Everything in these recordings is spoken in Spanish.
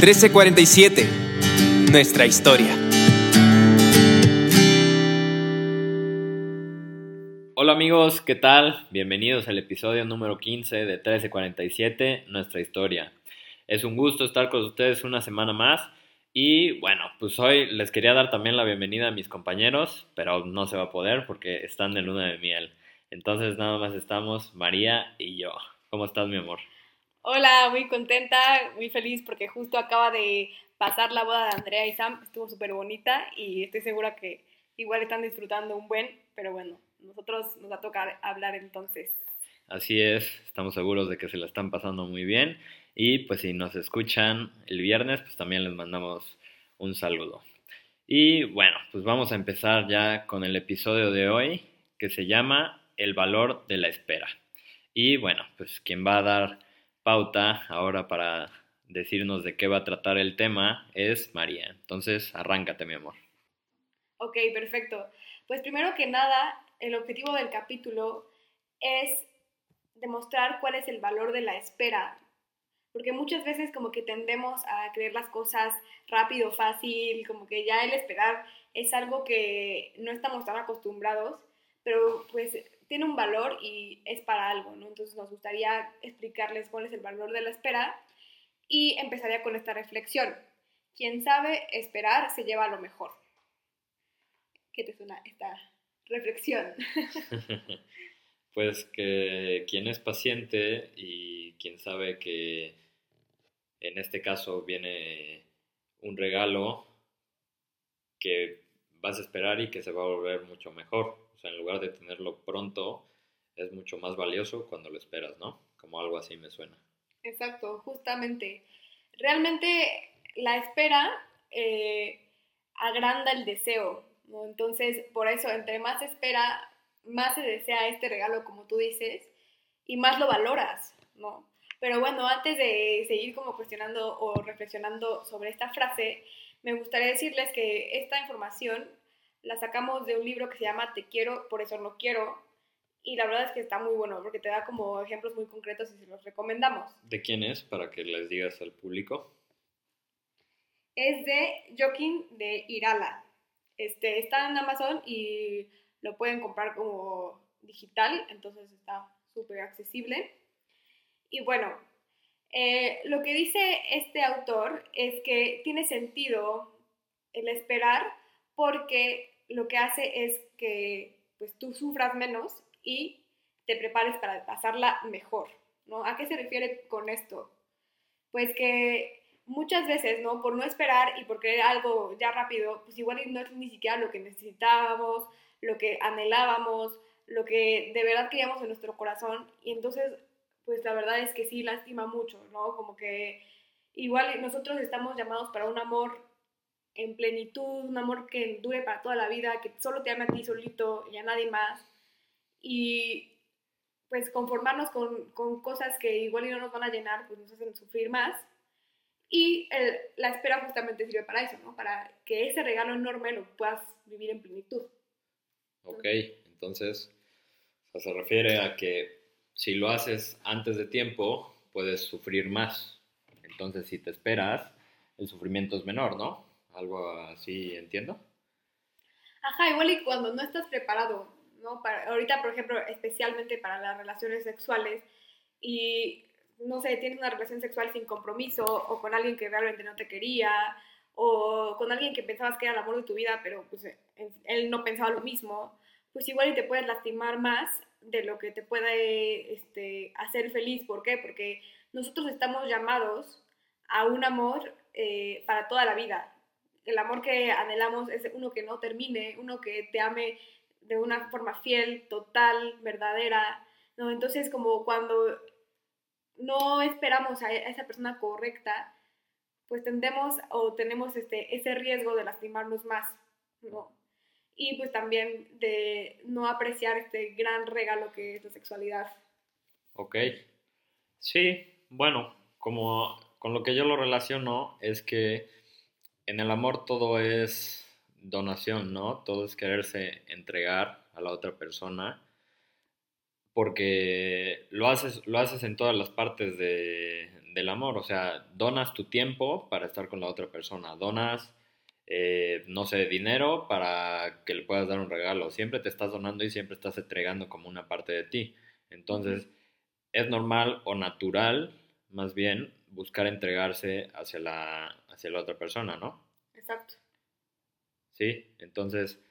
1347. Nuestra historia. Hola amigos, ¿qué tal? Bienvenidos al episodio número 15 de 1347, Nuestra historia. Es un gusto estar con ustedes una semana más y bueno, pues hoy les quería dar también la bienvenida a mis compañeros, pero no se va a poder porque están de luna de miel. Entonces nada más estamos María y yo. ¿Cómo estás mi amor? Hola, muy contenta, muy feliz porque justo acaba de pasar la boda de Andrea y Sam, estuvo súper bonita y estoy segura que igual están disfrutando un buen, pero bueno, nosotros nos va a tocar hablar entonces. Así es, estamos seguros de que se la están pasando muy bien y pues si nos escuchan el viernes, pues también les mandamos un saludo. Y bueno, pues vamos a empezar ya con el episodio de hoy que se llama El valor de la espera. Y bueno, pues quien va a dar pauta ahora para decirnos de qué va a tratar el tema es María. Entonces, arráncate, mi amor. Ok, perfecto. Pues primero que nada, el objetivo del capítulo es demostrar cuál es el valor de la espera. Porque muchas veces como que tendemos a creer las cosas rápido, fácil, como que ya el esperar es algo que no estamos tan acostumbrados, pero pues tiene un valor y es para algo, ¿no? Entonces nos gustaría explicarles cuál es el valor de la espera y empezaría con esta reflexión. Quien sabe esperar se lleva lo mejor. ¿Qué te suena esta reflexión? pues que quien es paciente y quien sabe que en este caso viene un regalo que vas a esperar y que se va a volver mucho mejor o sea, en lugar de tenerlo pronto, es mucho más valioso cuando lo esperas, ¿no? Como algo así me suena. Exacto, justamente. Realmente la espera eh, agranda el deseo, ¿no? Entonces, por eso, entre más espera, más se desea este regalo, como tú dices, y más lo valoras, ¿no? Pero bueno, antes de seguir como cuestionando o reflexionando sobre esta frase, me gustaría decirles que esta información la sacamos de un libro que se llama Te quiero, por eso no quiero. Y la verdad es que está muy bueno porque te da como ejemplos muy concretos y se los recomendamos. ¿De quién es para que les digas al público? Es de Joaquín de Irala. Este, está en Amazon y lo pueden comprar como digital, entonces está súper accesible. Y bueno, eh, lo que dice este autor es que tiene sentido el esperar porque lo que hace es que pues tú sufras menos y te prepares para pasarla mejor, ¿no? ¿A qué se refiere con esto? Pues que muchas veces, ¿no? Por no esperar y por querer algo ya rápido, pues igual no es ni siquiera lo que necesitábamos, lo que anhelábamos, lo que de verdad queríamos en nuestro corazón y entonces, pues la verdad es que sí lastima mucho, ¿no? Como que igual nosotros estamos llamados para un amor en plenitud, un amor que dure para toda la vida, que solo te ame a ti solito y a nadie más. Y pues conformarnos con, con cosas que igual y no nos van a llenar, pues nos hacen sufrir más. Y la espera justamente sirve para eso, ¿no? Para que ese regalo enorme lo puedas vivir en plenitud. Ok, entonces se refiere a que si lo haces antes de tiempo, puedes sufrir más. Entonces, si te esperas, el sufrimiento es menor, ¿no? algo así, entiendo. Ajá, igual y cuando no estás preparado, ¿no? Para, ahorita, por ejemplo, especialmente para las relaciones sexuales y, no sé, tienes una relación sexual sin compromiso o con alguien que realmente no te quería o con alguien que pensabas que era el amor de tu vida, pero pues él no pensaba lo mismo, pues igual y te puedes lastimar más de lo que te puede este, hacer feliz. ¿Por qué? Porque nosotros estamos llamados a un amor eh, para toda la vida el amor que anhelamos es uno que no termine, uno que te ame de una forma fiel, total, verdadera, ¿no? Entonces, como cuando no esperamos a esa persona correcta, pues tendemos o tenemos este, ese riesgo de lastimarnos más, ¿no? Y pues también de no apreciar este gran regalo que es la sexualidad. Ok. Sí, bueno, como con lo que yo lo relaciono es que en el amor todo es donación, ¿no? Todo es quererse entregar a la otra persona porque lo haces, lo haces en todas las partes de, del amor, o sea, donas tu tiempo para estar con la otra persona, donas, eh, no sé, dinero para que le puedas dar un regalo, siempre te estás donando y siempre estás entregando como una parte de ti. Entonces, es normal o natural, más bien, buscar entregarse hacia la, hacia la otra persona, ¿no? Exacto. Sí, entonces,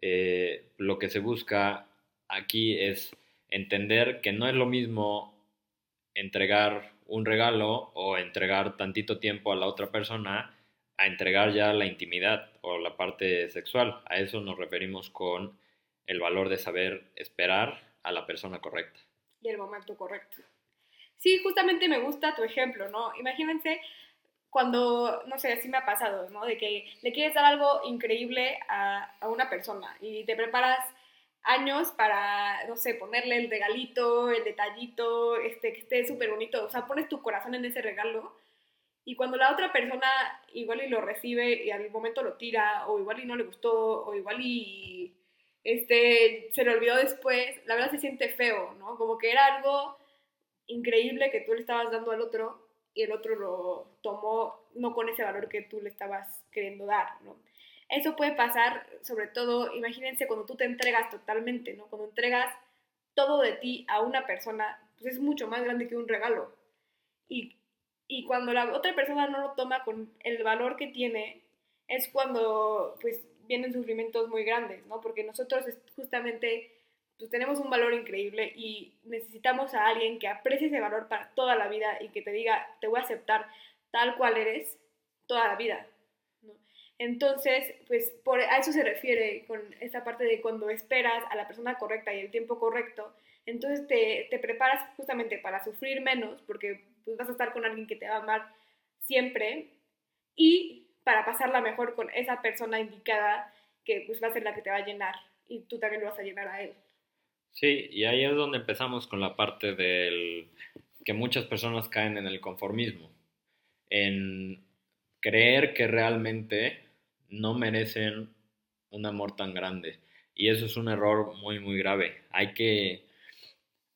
eh, lo que se busca aquí es entender que no es lo mismo entregar un regalo o entregar tantito tiempo a la otra persona a entregar ya la intimidad o la parte sexual. A eso nos referimos con el valor de saber esperar a la persona correcta. Y el momento correcto. Sí, justamente me gusta tu ejemplo, ¿no? Imagínense cuando, no sé, así me ha pasado, ¿no? De que le quieres dar algo increíble a, a una persona y te preparas años para, no sé, ponerle el regalito, el detallito, este, que esté súper bonito. O sea, pones tu corazón en ese regalo. Y cuando la otra persona igual y lo recibe y al momento lo tira, o igual y no le gustó, o igual y este, se le olvidó después, la verdad se siente feo, ¿no? Como que era algo increíble que tú le estabas dando al otro y el otro lo tomó no con ese valor que tú le estabas queriendo dar, ¿no? Eso puede pasar, sobre todo, imagínense cuando tú te entregas totalmente, ¿no? Cuando entregas todo de ti a una persona, pues es mucho más grande que un regalo. Y, y cuando la otra persona no lo toma con el valor que tiene, es cuando, pues, vienen sufrimientos muy grandes, ¿no? Porque nosotros justamente pues tenemos un valor increíble y necesitamos a alguien que aprecie ese valor para toda la vida y que te diga, te voy a aceptar tal cual eres toda la vida. Entonces, pues por, a eso se refiere con esta parte de cuando esperas a la persona correcta y el tiempo correcto, entonces te, te preparas justamente para sufrir menos, porque pues, vas a estar con alguien que te va a amar siempre, y para pasarla mejor con esa persona indicada que pues va a ser la que te va a llenar y tú también lo vas a llenar a él. Sí, y ahí es donde empezamos con la parte del que muchas personas caen en el conformismo, en creer que realmente no merecen un amor tan grande. Y eso es un error muy, muy grave. Hay que,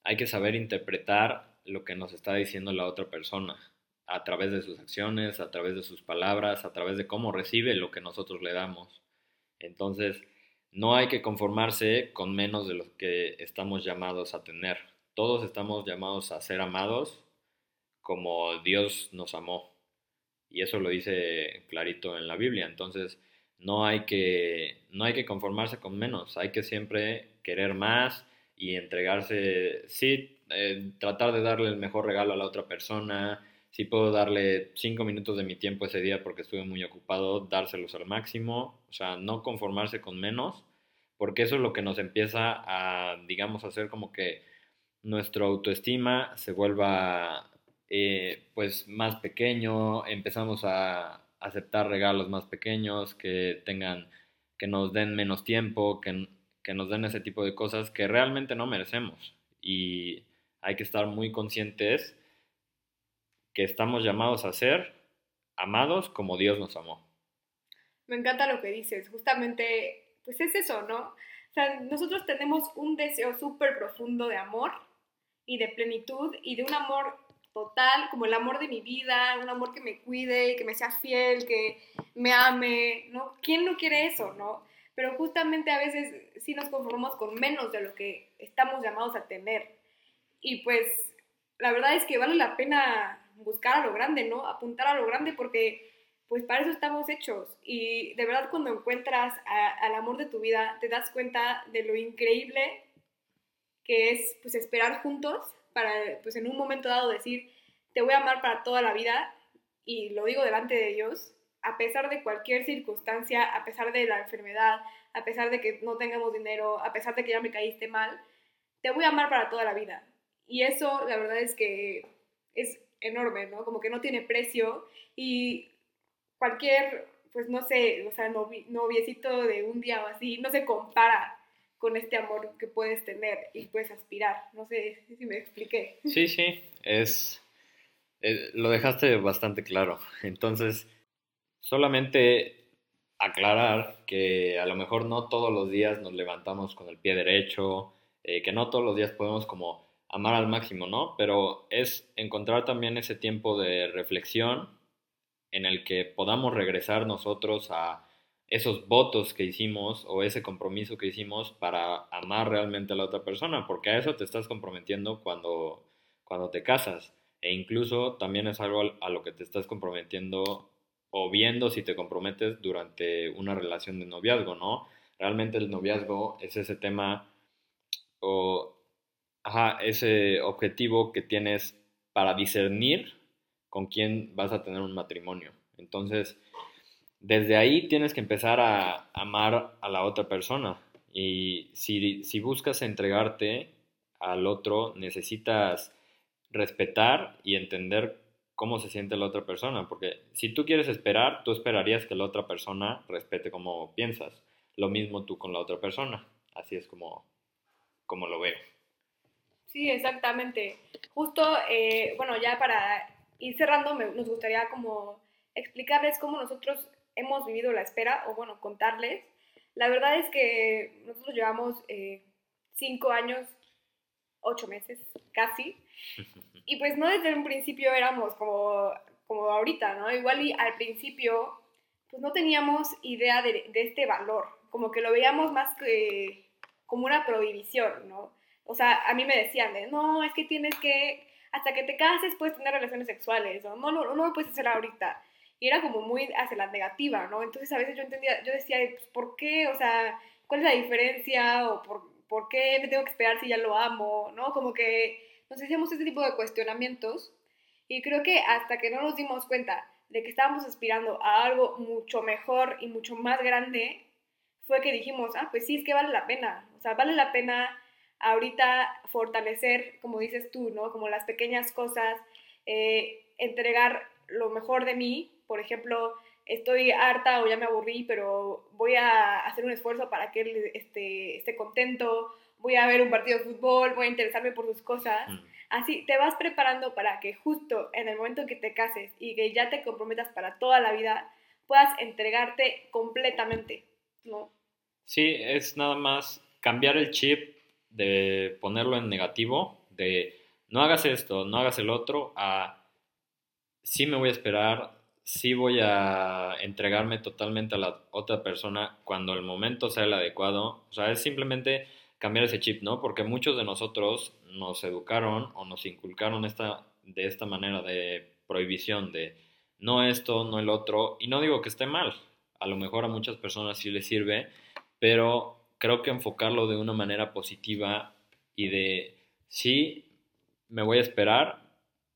hay que saber interpretar lo que nos está diciendo la otra persona a través de sus acciones, a través de sus palabras, a través de cómo recibe lo que nosotros le damos. Entonces, no hay que conformarse con menos de lo que estamos llamados a tener. Todos estamos llamados a ser amados como Dios nos amó. Y eso lo dice clarito en la Biblia. Entonces, no hay que, no hay que conformarse con menos, hay que siempre querer más y entregarse, sí, eh, tratar de darle el mejor regalo a la otra persona, si puedo darle cinco minutos de mi tiempo ese día porque estuve muy ocupado, dárselos al máximo, o sea, no conformarse con menos, porque eso es lo que nos empieza a, digamos, hacer como que nuestra autoestima se vuelva eh, pues más pequeño, empezamos a, aceptar regalos más pequeños, que tengan, que nos den menos tiempo, que, que nos den ese tipo de cosas que realmente no merecemos. Y hay que estar muy conscientes que estamos llamados a ser amados como Dios nos amó. Me encanta lo que dices, justamente, pues es eso, ¿no? O sea, nosotros tenemos un deseo súper profundo de amor y de plenitud y de un amor total, como el amor de mi vida, un amor que me cuide, que me sea fiel, que me ame, ¿no? ¿Quién no quiere eso, no? Pero justamente a veces sí nos conformamos con menos de lo que estamos llamados a tener. Y pues la verdad es que vale la pena buscar a lo grande, ¿no? Apuntar a lo grande porque pues para eso estamos hechos. Y de verdad cuando encuentras al amor de tu vida, te das cuenta de lo increíble que es pues esperar juntos para, pues en un momento dado decir, te voy a amar para toda la vida y lo digo delante de Dios, a pesar de cualquier circunstancia, a pesar de la enfermedad, a pesar de que no tengamos dinero, a pesar de que ya me caíste mal, te voy a amar para toda la vida. Y eso, la verdad es que es enorme, ¿no? Como que no tiene precio y cualquier, pues no sé, o sea, noviecito de un día o así, no se compara con este amor que puedes tener y puedes aspirar. No sé si me expliqué. Sí, sí, es, lo dejaste bastante claro. Entonces, solamente aclarar que a lo mejor no todos los días nos levantamos con el pie derecho, eh, que no todos los días podemos como amar al máximo, ¿no? Pero es encontrar también ese tiempo de reflexión en el que podamos regresar nosotros a esos votos que hicimos o ese compromiso que hicimos para amar realmente a la otra persona, porque a eso te estás comprometiendo cuando, cuando te casas. E incluso también es algo a lo que te estás comprometiendo o viendo si te comprometes durante una relación de noviazgo, ¿no? Realmente el noviazgo es ese tema o ajá, ese objetivo que tienes para discernir con quién vas a tener un matrimonio. Entonces, desde ahí tienes que empezar a amar a la otra persona. Y si, si buscas entregarte al otro, necesitas respetar y entender cómo se siente la otra persona. Porque si tú quieres esperar, tú esperarías que la otra persona respete como piensas. Lo mismo tú con la otra persona. Así es como, como lo veo. Sí, exactamente. Justo, eh, bueno, ya para ir cerrando, nos gustaría como explicarles cómo nosotros hemos vivido la espera, o bueno, contarles. La verdad es que nosotros llevamos eh, cinco años, ocho meses, casi. Y pues no desde un principio éramos como, como ahorita, ¿no? Igual y al principio, pues no teníamos idea de, de este valor, como que lo veíamos más que como una prohibición, ¿no? O sea, a mí me decían de, no, es que tienes que, hasta que te cases puedes tener relaciones sexuales, o no, no, no lo puedes hacer ahorita. Y era como muy hacia la negativa, ¿no? Entonces a veces yo entendía, yo decía, pues, ¿por qué? O sea, ¿cuál es la diferencia? ¿O por, por qué me tengo que esperar si ya lo amo? ¿No? Como que nos hacíamos este tipo de cuestionamientos. Y creo que hasta que no nos dimos cuenta de que estábamos aspirando a algo mucho mejor y mucho más grande, fue que dijimos, ah, pues sí, es que vale la pena. O sea, vale la pena ahorita fortalecer, como dices tú, ¿no? Como las pequeñas cosas, eh, entregar lo mejor de mí. Por ejemplo, estoy harta o ya me aburrí, pero voy a hacer un esfuerzo para que él esté, esté contento, voy a ver un partido de fútbol, voy a interesarme por sus cosas. Mm. Así te vas preparando para que justo en el momento que te cases y que ya te comprometas para toda la vida, puedas entregarte completamente, ¿no? Sí, es nada más cambiar el chip de ponerlo en negativo, de no hagas esto, no hagas el otro, a sí me voy a esperar, sí voy a entregarme totalmente a la otra persona cuando el momento sea el adecuado. O sea, es simplemente cambiar ese chip, ¿no? Porque muchos de nosotros nos educaron o nos inculcaron esta, de esta manera de prohibición, de no esto, no el otro. Y no digo que esté mal, a lo mejor a muchas personas sí les sirve, pero creo que enfocarlo de una manera positiva y de sí, me voy a esperar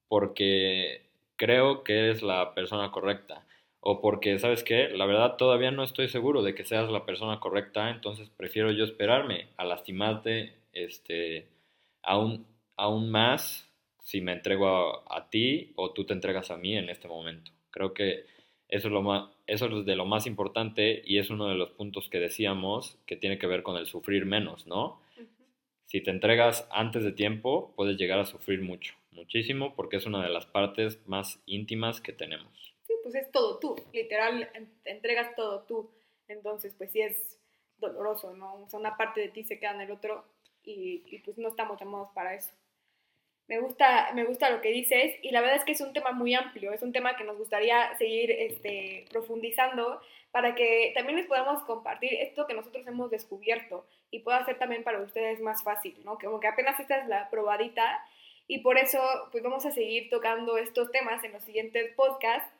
porque creo que eres la persona correcta o porque, ¿sabes qué? La verdad todavía no estoy seguro de que seas la persona correcta, entonces prefiero yo esperarme a lastimarte este, aún, aún más si me entrego a, a ti o tú te entregas a mí en este momento. Creo que eso es, lo más, eso es de lo más importante y es uno de los puntos que decíamos que tiene que ver con el sufrir menos, ¿no? Si te entregas antes de tiempo, puedes llegar a sufrir mucho, muchísimo, porque es una de las partes más íntimas que tenemos. Sí, pues es todo tú, literal, te entregas todo tú. Entonces, pues sí es doloroso, ¿no? O sea, una parte de ti se queda en el otro y, y pues no estamos llamados para eso. Me gusta, me gusta lo que dices y la verdad es que es un tema muy amplio, es un tema que nos gustaría seguir este, profundizando para que también les podamos compartir esto que nosotros hemos descubierto y pueda ser también para ustedes más fácil, ¿no? Como que apenas esta es la probadita y por eso pues vamos a seguir tocando estos temas en los siguientes podcasts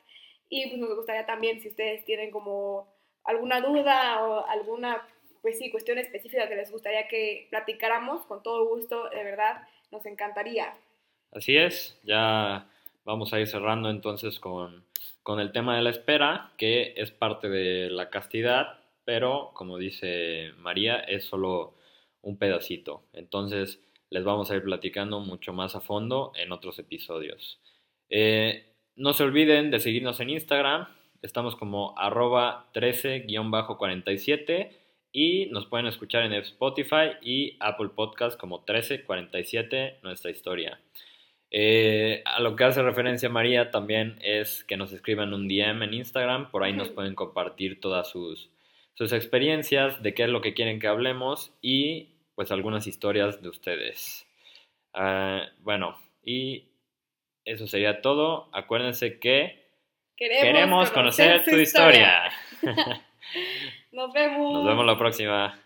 y pues nos gustaría también si ustedes tienen como alguna duda o alguna pues sí, cuestión específica que les gustaría que platicáramos, con todo gusto, de verdad, nos encantaría. Así es, ya vamos a ir cerrando entonces con, el tema de la espera, que es parte de la castidad, pero como dice María, es solo un pedacito. Entonces les vamos a ir platicando mucho más a fondo en otros episodios. Eh, no se olviden de seguirnos en Instagram, estamos como arroba 13-47 y nos pueden escuchar en Spotify y Apple Podcast como 1347, nuestra historia. Eh, a lo que hace referencia María también es que nos escriban un DM en Instagram, por ahí nos pueden compartir todas sus, sus experiencias, de qué es lo que quieren que hablemos y pues algunas historias de ustedes. Ah, bueno, y eso sería todo. Acuérdense que Queremos, queremos conocer, su tu historia. Nos vemos. Nos vemos la próxima.